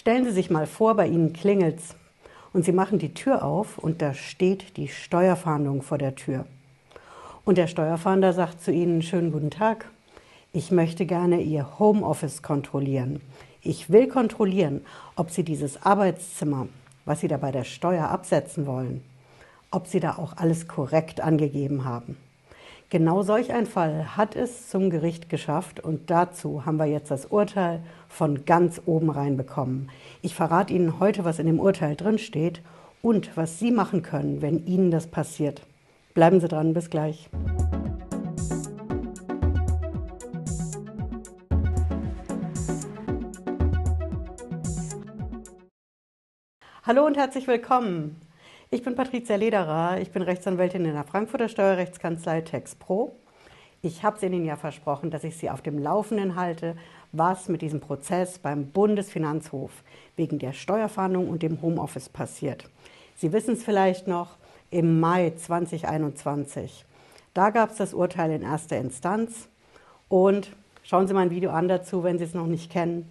Stellen Sie sich mal vor, bei Ihnen klingelt's und Sie machen die Tür auf und da steht die Steuerfahndung vor der Tür. Und der Steuerfahnder sagt zu Ihnen, schönen guten Tag, ich möchte gerne Ihr Homeoffice kontrollieren. Ich will kontrollieren, ob Sie dieses Arbeitszimmer, was Sie da bei der Steuer absetzen wollen, ob Sie da auch alles korrekt angegeben haben. Genau solch ein Fall hat es zum Gericht geschafft und dazu haben wir jetzt das Urteil von ganz oben reinbekommen. Ich verrate Ihnen heute, was in dem Urteil drin steht und was Sie machen können, wenn Ihnen das passiert. Bleiben Sie dran, bis gleich. Hallo und herzlich willkommen. Ich bin Patricia Lederer, ich bin Rechtsanwältin in der Frankfurter Steuerrechtskanzlei TexPro. Ich habe es Ihnen ja versprochen, dass ich Sie auf dem Laufenden halte, was mit diesem Prozess beim Bundesfinanzhof wegen der Steuerfahndung und dem Homeoffice passiert. Sie wissen es vielleicht noch, im Mai 2021. Da gab es das Urteil in erster Instanz und schauen Sie mal ein Video an dazu, wenn Sie es noch nicht kennen.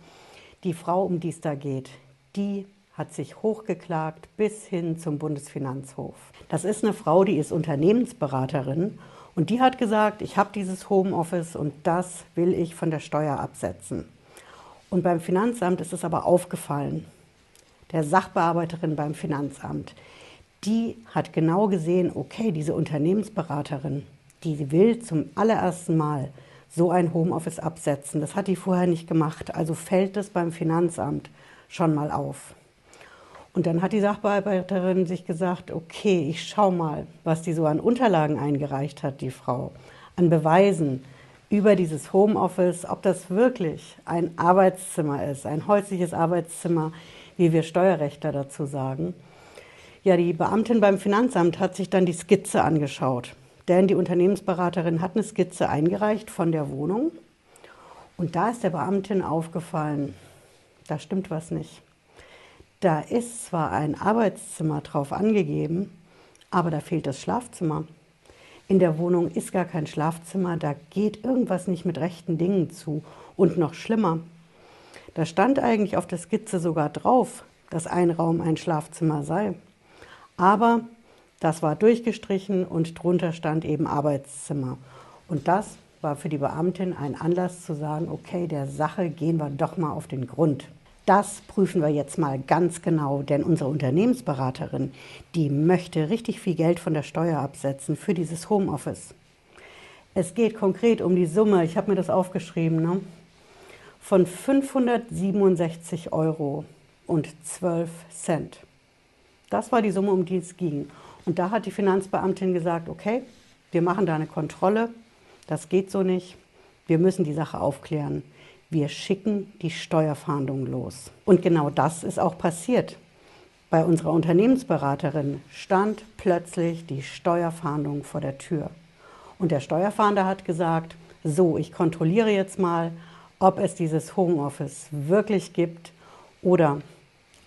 Die Frau, um die es da geht, die hat sich hochgeklagt bis hin zum Bundesfinanzhof. Das ist eine Frau, die ist Unternehmensberaterin und die hat gesagt, ich habe dieses Homeoffice und das will ich von der Steuer absetzen. Und beim Finanzamt ist es aber aufgefallen, der Sachbearbeiterin beim Finanzamt, die hat genau gesehen, okay, diese Unternehmensberaterin, die will zum allerersten Mal so ein Homeoffice absetzen. Das hat die vorher nicht gemacht. Also fällt es beim Finanzamt schon mal auf. Und dann hat die Sachbearbeiterin sich gesagt, okay, ich schau mal, was die so an Unterlagen eingereicht hat, die Frau, an Beweisen über dieses Homeoffice, ob das wirklich ein Arbeitszimmer ist, ein häusliches Arbeitszimmer, wie wir Steuerrechter dazu sagen. Ja, die Beamtin beim Finanzamt hat sich dann die Skizze angeschaut, denn die Unternehmensberaterin hat eine Skizze eingereicht von der Wohnung und da ist der Beamtin aufgefallen, da stimmt was nicht. Da ist zwar ein Arbeitszimmer drauf angegeben, aber da fehlt das Schlafzimmer. In der Wohnung ist gar kein Schlafzimmer, da geht irgendwas nicht mit rechten Dingen zu. Und noch schlimmer, da stand eigentlich auf der Skizze sogar drauf, dass ein Raum ein Schlafzimmer sei. Aber das war durchgestrichen und drunter stand eben Arbeitszimmer. Und das war für die Beamtin ein Anlass zu sagen, okay, der Sache gehen wir doch mal auf den Grund. Das prüfen wir jetzt mal ganz genau, denn unsere Unternehmensberaterin, die möchte richtig viel Geld von der Steuer absetzen für dieses Homeoffice. Es geht konkret um die Summe, ich habe mir das aufgeschrieben, ne? von 567 Euro und 12 Cent. Das war die Summe, um die es ging. Und da hat die Finanzbeamtin gesagt, okay, wir machen da eine Kontrolle, das geht so nicht, wir müssen die Sache aufklären wir schicken die Steuerfahndung los. Und genau das ist auch passiert. Bei unserer Unternehmensberaterin stand plötzlich die Steuerfahndung vor der Tür. Und der Steuerfahnder hat gesagt, so, ich kontrolliere jetzt mal, ob es dieses Homeoffice wirklich gibt oder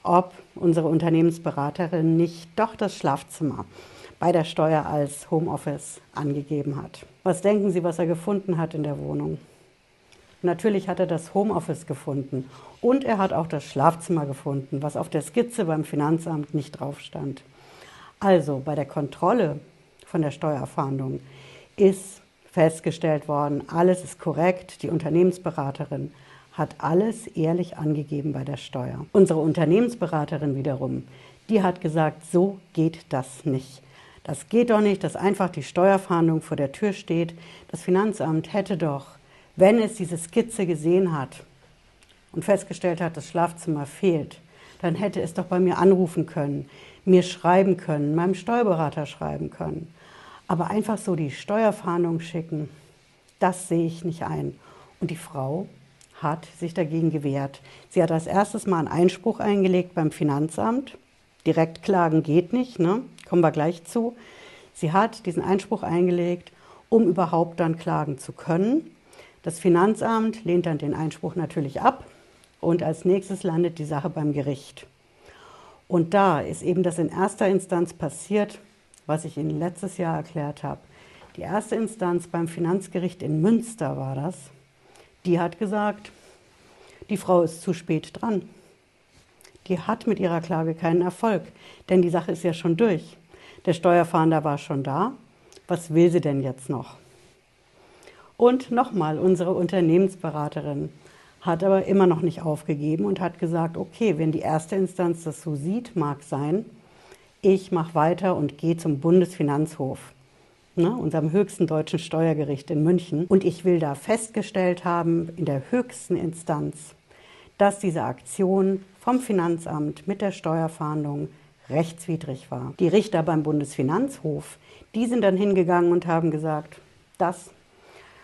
ob unsere Unternehmensberaterin nicht doch das Schlafzimmer bei der Steuer als Homeoffice angegeben hat. Was denken Sie, was er gefunden hat in der Wohnung? Natürlich hat er das Homeoffice gefunden und er hat auch das Schlafzimmer gefunden, was auf der Skizze beim Finanzamt nicht drauf stand. Also bei der Kontrolle von der Steuerfahndung ist festgestellt worden, alles ist korrekt, die Unternehmensberaterin hat alles ehrlich angegeben bei der Steuer. Unsere Unternehmensberaterin wiederum, die hat gesagt, so geht das nicht. Das geht doch nicht, dass einfach die Steuerfahndung vor der Tür steht. Das Finanzamt hätte doch wenn es diese Skizze gesehen hat und festgestellt hat, das Schlafzimmer fehlt, dann hätte es doch bei mir anrufen können, mir schreiben können, meinem Steuerberater schreiben können. Aber einfach so die Steuerfahndung schicken, das sehe ich nicht ein. Und die Frau hat sich dagegen gewehrt. Sie hat als erstes mal einen Einspruch eingelegt beim Finanzamt. Direkt klagen geht nicht, ne? kommen wir gleich zu. Sie hat diesen Einspruch eingelegt, um überhaupt dann klagen zu können. Das Finanzamt lehnt dann den Einspruch natürlich ab und als nächstes landet die Sache beim Gericht. Und da ist eben das in erster Instanz passiert, was ich Ihnen letztes Jahr erklärt habe. Die erste Instanz beim Finanzgericht in Münster war das. Die hat gesagt, die Frau ist zu spät dran. die hat mit ihrer Klage keinen Erfolg, denn die Sache ist ja schon durch. Der Steuerfahnder war schon da. Was will sie denn jetzt noch? Und nochmal, unsere Unternehmensberaterin hat aber immer noch nicht aufgegeben und hat gesagt, okay, wenn die erste Instanz das so sieht, mag sein, ich mache weiter und gehe zum Bundesfinanzhof, ne, unserem höchsten deutschen Steuergericht in München. Und ich will da festgestellt haben, in der höchsten Instanz, dass diese Aktion vom Finanzamt mit der Steuerfahndung rechtswidrig war. Die Richter beim Bundesfinanzhof, die sind dann hingegangen und haben gesagt, das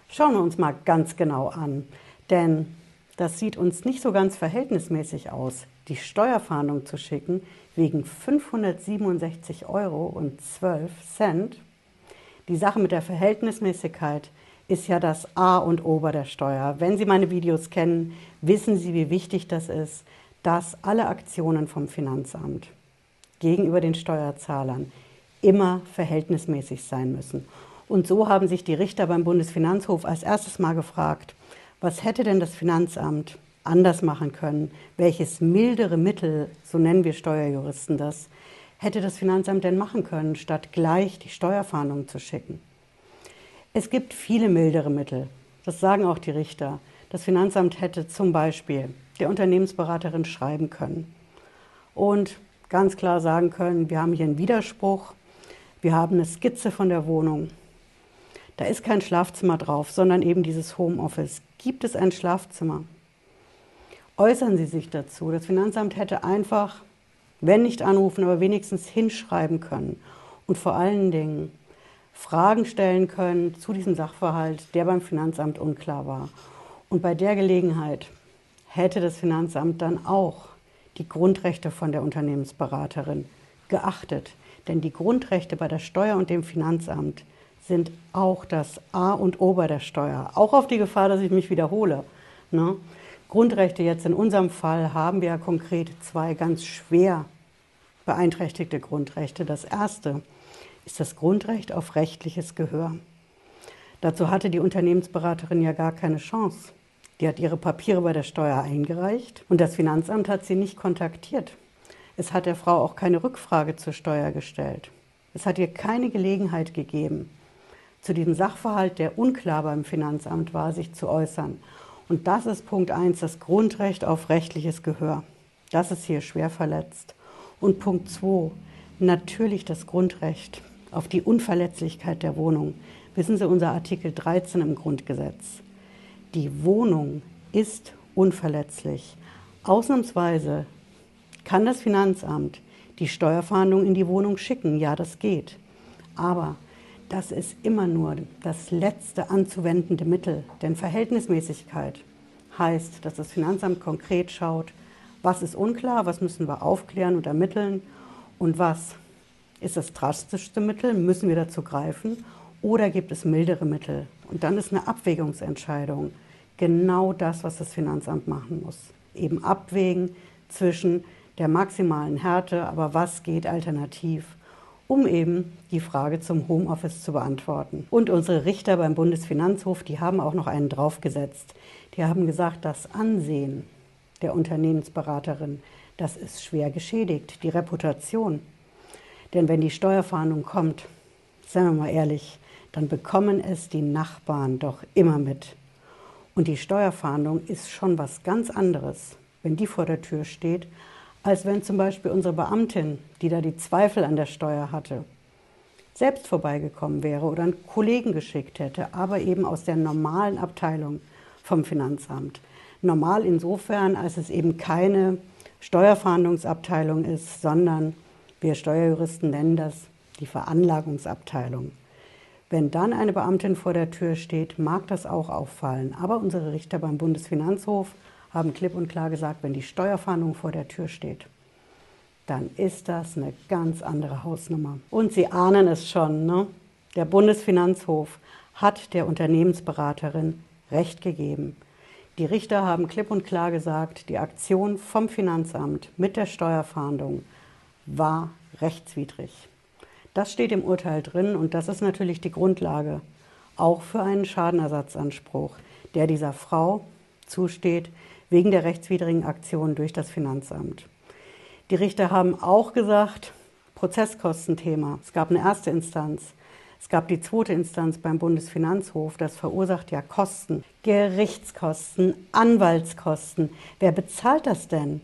schauen wir uns mal ganz genau an. Denn das sieht uns nicht so ganz verhältnismäßig aus, die Steuerfahndung zu schicken wegen 567 Euro und 12 Cent. Die Sache mit der Verhältnismäßigkeit ist ja das A und O bei der Steuer. Wenn Sie meine Videos kennen, wissen Sie, wie wichtig das ist, dass alle Aktionen vom Finanzamt gegenüber den Steuerzahlern immer verhältnismäßig sein müssen. Und so haben sich die Richter beim Bundesfinanzhof als erstes Mal gefragt, was hätte denn das Finanzamt anders machen können? Welches mildere Mittel, so nennen wir Steuerjuristen das, hätte das Finanzamt denn machen können, statt gleich die Steuerfahndung zu schicken? Es gibt viele mildere Mittel. Das sagen auch die Richter. Das Finanzamt hätte zum Beispiel der Unternehmensberaterin schreiben können und ganz klar sagen können, wir haben hier einen Widerspruch, wir haben eine Skizze von der Wohnung. Da ist kein Schlafzimmer drauf, sondern eben dieses Homeoffice. Gibt es ein Schlafzimmer? Äußern Sie sich dazu. Das Finanzamt hätte einfach, wenn nicht anrufen, aber wenigstens hinschreiben können. Und vor allen Dingen Fragen stellen können zu diesem Sachverhalt, der beim Finanzamt unklar war. Und bei der Gelegenheit hätte das Finanzamt dann auch die Grundrechte von der Unternehmensberaterin geachtet. Denn die Grundrechte bei der Steuer und dem Finanzamt sind auch das A und O bei der Steuer. Auch auf die Gefahr, dass ich mich wiederhole. Ne? Grundrechte jetzt in unserem Fall haben wir ja konkret zwei ganz schwer beeinträchtigte Grundrechte. Das erste ist das Grundrecht auf rechtliches Gehör. Dazu hatte die Unternehmensberaterin ja gar keine Chance. Die hat ihre Papiere bei der Steuer eingereicht und das Finanzamt hat sie nicht kontaktiert. Es hat der Frau auch keine Rückfrage zur Steuer gestellt. Es hat ihr keine Gelegenheit gegeben, zu diesem Sachverhalt, der unklar beim Finanzamt war, sich zu äußern. Und das ist Punkt 1, das Grundrecht auf rechtliches Gehör. Das ist hier schwer verletzt. Und Punkt 2, natürlich das Grundrecht auf die Unverletzlichkeit der Wohnung. Wissen Sie, unser Artikel 13 im Grundgesetz. Die Wohnung ist unverletzlich. Ausnahmsweise kann das Finanzamt die Steuerfahndung in die Wohnung schicken. Ja, das geht. Aber das ist immer nur das letzte anzuwendende Mittel. Denn Verhältnismäßigkeit heißt, dass das Finanzamt konkret schaut, was ist unklar, was müssen wir aufklären und ermitteln und was ist das drastischste Mittel? Müssen wir dazu greifen? Oder gibt es mildere Mittel? Und dann ist eine Abwägungsentscheidung genau das, was das Finanzamt machen muss. Eben abwägen zwischen der maximalen Härte, aber was geht alternativ, um eben die Frage zum Homeoffice zu beantworten. Und unsere Richter beim Bundesfinanzhof, die haben auch noch einen draufgesetzt. Die haben gesagt, das Ansehen der Unternehmensberaterin, das ist schwer geschädigt, die Reputation. Denn wenn die Steuerfahndung kommt, seien wir mal ehrlich, dann bekommen es die Nachbarn doch immer mit. Und die Steuerfahndung ist schon was ganz anderes, wenn die vor der Tür steht, als wenn zum Beispiel unsere Beamtin, die da die Zweifel an der Steuer hatte, selbst vorbeigekommen wäre oder einen Kollegen geschickt hätte, aber eben aus der normalen Abteilung vom Finanzamt. Normal insofern, als es eben keine Steuerfahndungsabteilung ist, sondern wir Steuerjuristen nennen das die Veranlagungsabteilung. Wenn dann eine Beamtin vor der Tür steht, mag das auch auffallen. Aber unsere Richter beim Bundesfinanzhof haben klipp und klar gesagt, wenn die Steuerfahndung vor der Tür steht, dann ist das eine ganz andere Hausnummer. Und Sie ahnen es schon, ne? der Bundesfinanzhof hat der Unternehmensberaterin Recht gegeben. Die Richter haben klipp und klar gesagt, die Aktion vom Finanzamt mit der Steuerfahndung war rechtswidrig. Das steht im Urteil drin und das ist natürlich die Grundlage auch für einen Schadenersatzanspruch, der dieser Frau zusteht wegen der rechtswidrigen Aktion durch das Finanzamt. Die Richter haben auch gesagt, Prozesskostenthema. Es gab eine erste Instanz. Es gab die zweite Instanz beim Bundesfinanzhof. Das verursacht ja Kosten, Gerichtskosten, Anwaltskosten. Wer bezahlt das denn?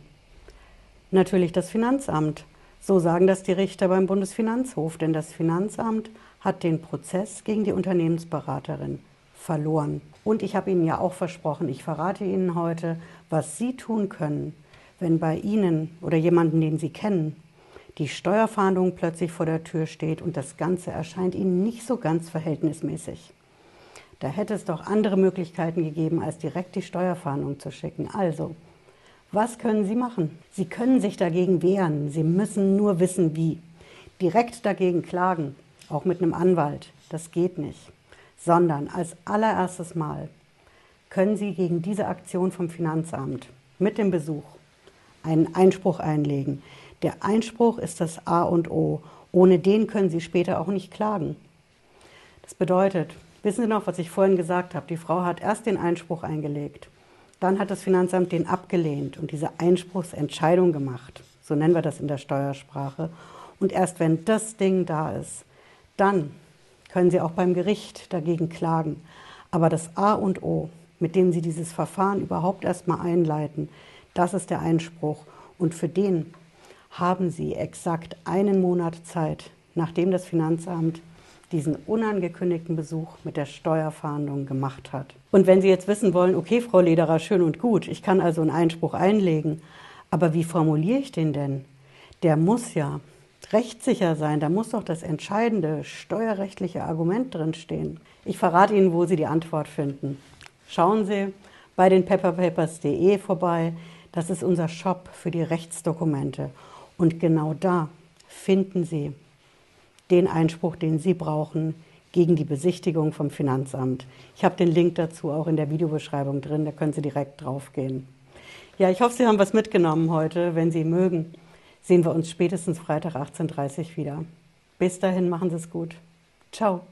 Natürlich das Finanzamt. So sagen das die Richter beim Bundesfinanzhof, denn das Finanzamt hat den Prozess gegen die Unternehmensberaterin verloren. Und ich habe Ihnen ja auch versprochen, ich verrate Ihnen heute, was Sie tun können, wenn bei Ihnen oder jemanden, den Sie kennen, die Steuerfahndung plötzlich vor der Tür steht und das Ganze erscheint Ihnen nicht so ganz verhältnismäßig. Da hätte es doch andere Möglichkeiten gegeben, als direkt die Steuerfahndung zu schicken. Also, was können Sie machen? Sie können sich dagegen wehren. Sie müssen nur wissen, wie. Direkt dagegen klagen, auch mit einem Anwalt, das geht nicht. Sondern als allererstes Mal können Sie gegen diese Aktion vom Finanzamt mit dem Besuch einen Einspruch einlegen. Der Einspruch ist das A und O. Ohne den können Sie später auch nicht klagen. Das bedeutet, wissen Sie noch, was ich vorhin gesagt habe? Die Frau hat erst den Einspruch eingelegt. Dann hat das Finanzamt den abgelehnt und diese Einspruchsentscheidung gemacht. So nennen wir das in der Steuersprache. Und erst wenn das Ding da ist, dann können Sie auch beim Gericht dagegen klagen. Aber das A und O, mit dem Sie dieses Verfahren überhaupt erstmal einleiten, das ist der Einspruch. Und für den haben Sie exakt einen Monat Zeit, nachdem das Finanzamt diesen unangekündigten Besuch mit der Steuerfahndung gemacht hat. Und wenn Sie jetzt wissen wollen, okay, Frau Lederer, schön und gut, ich kann also einen Einspruch einlegen, aber wie formuliere ich den denn? Der muss ja rechtssicher sein, da muss doch das entscheidende steuerrechtliche Argument drinstehen. Ich verrate Ihnen, wo Sie die Antwort finden. Schauen Sie bei den pepperpapers.de vorbei. Das ist unser Shop für die Rechtsdokumente. Und genau da finden Sie den Einspruch, den Sie brauchen gegen die Besichtigung vom Finanzamt. Ich habe den Link dazu auch in der Videobeschreibung drin, da können Sie direkt draufgehen. Ja, ich hoffe, Sie haben was mitgenommen heute. Wenn Sie mögen, sehen wir uns spätestens Freitag 18.30 Uhr wieder. Bis dahin, machen Sie es gut. Ciao.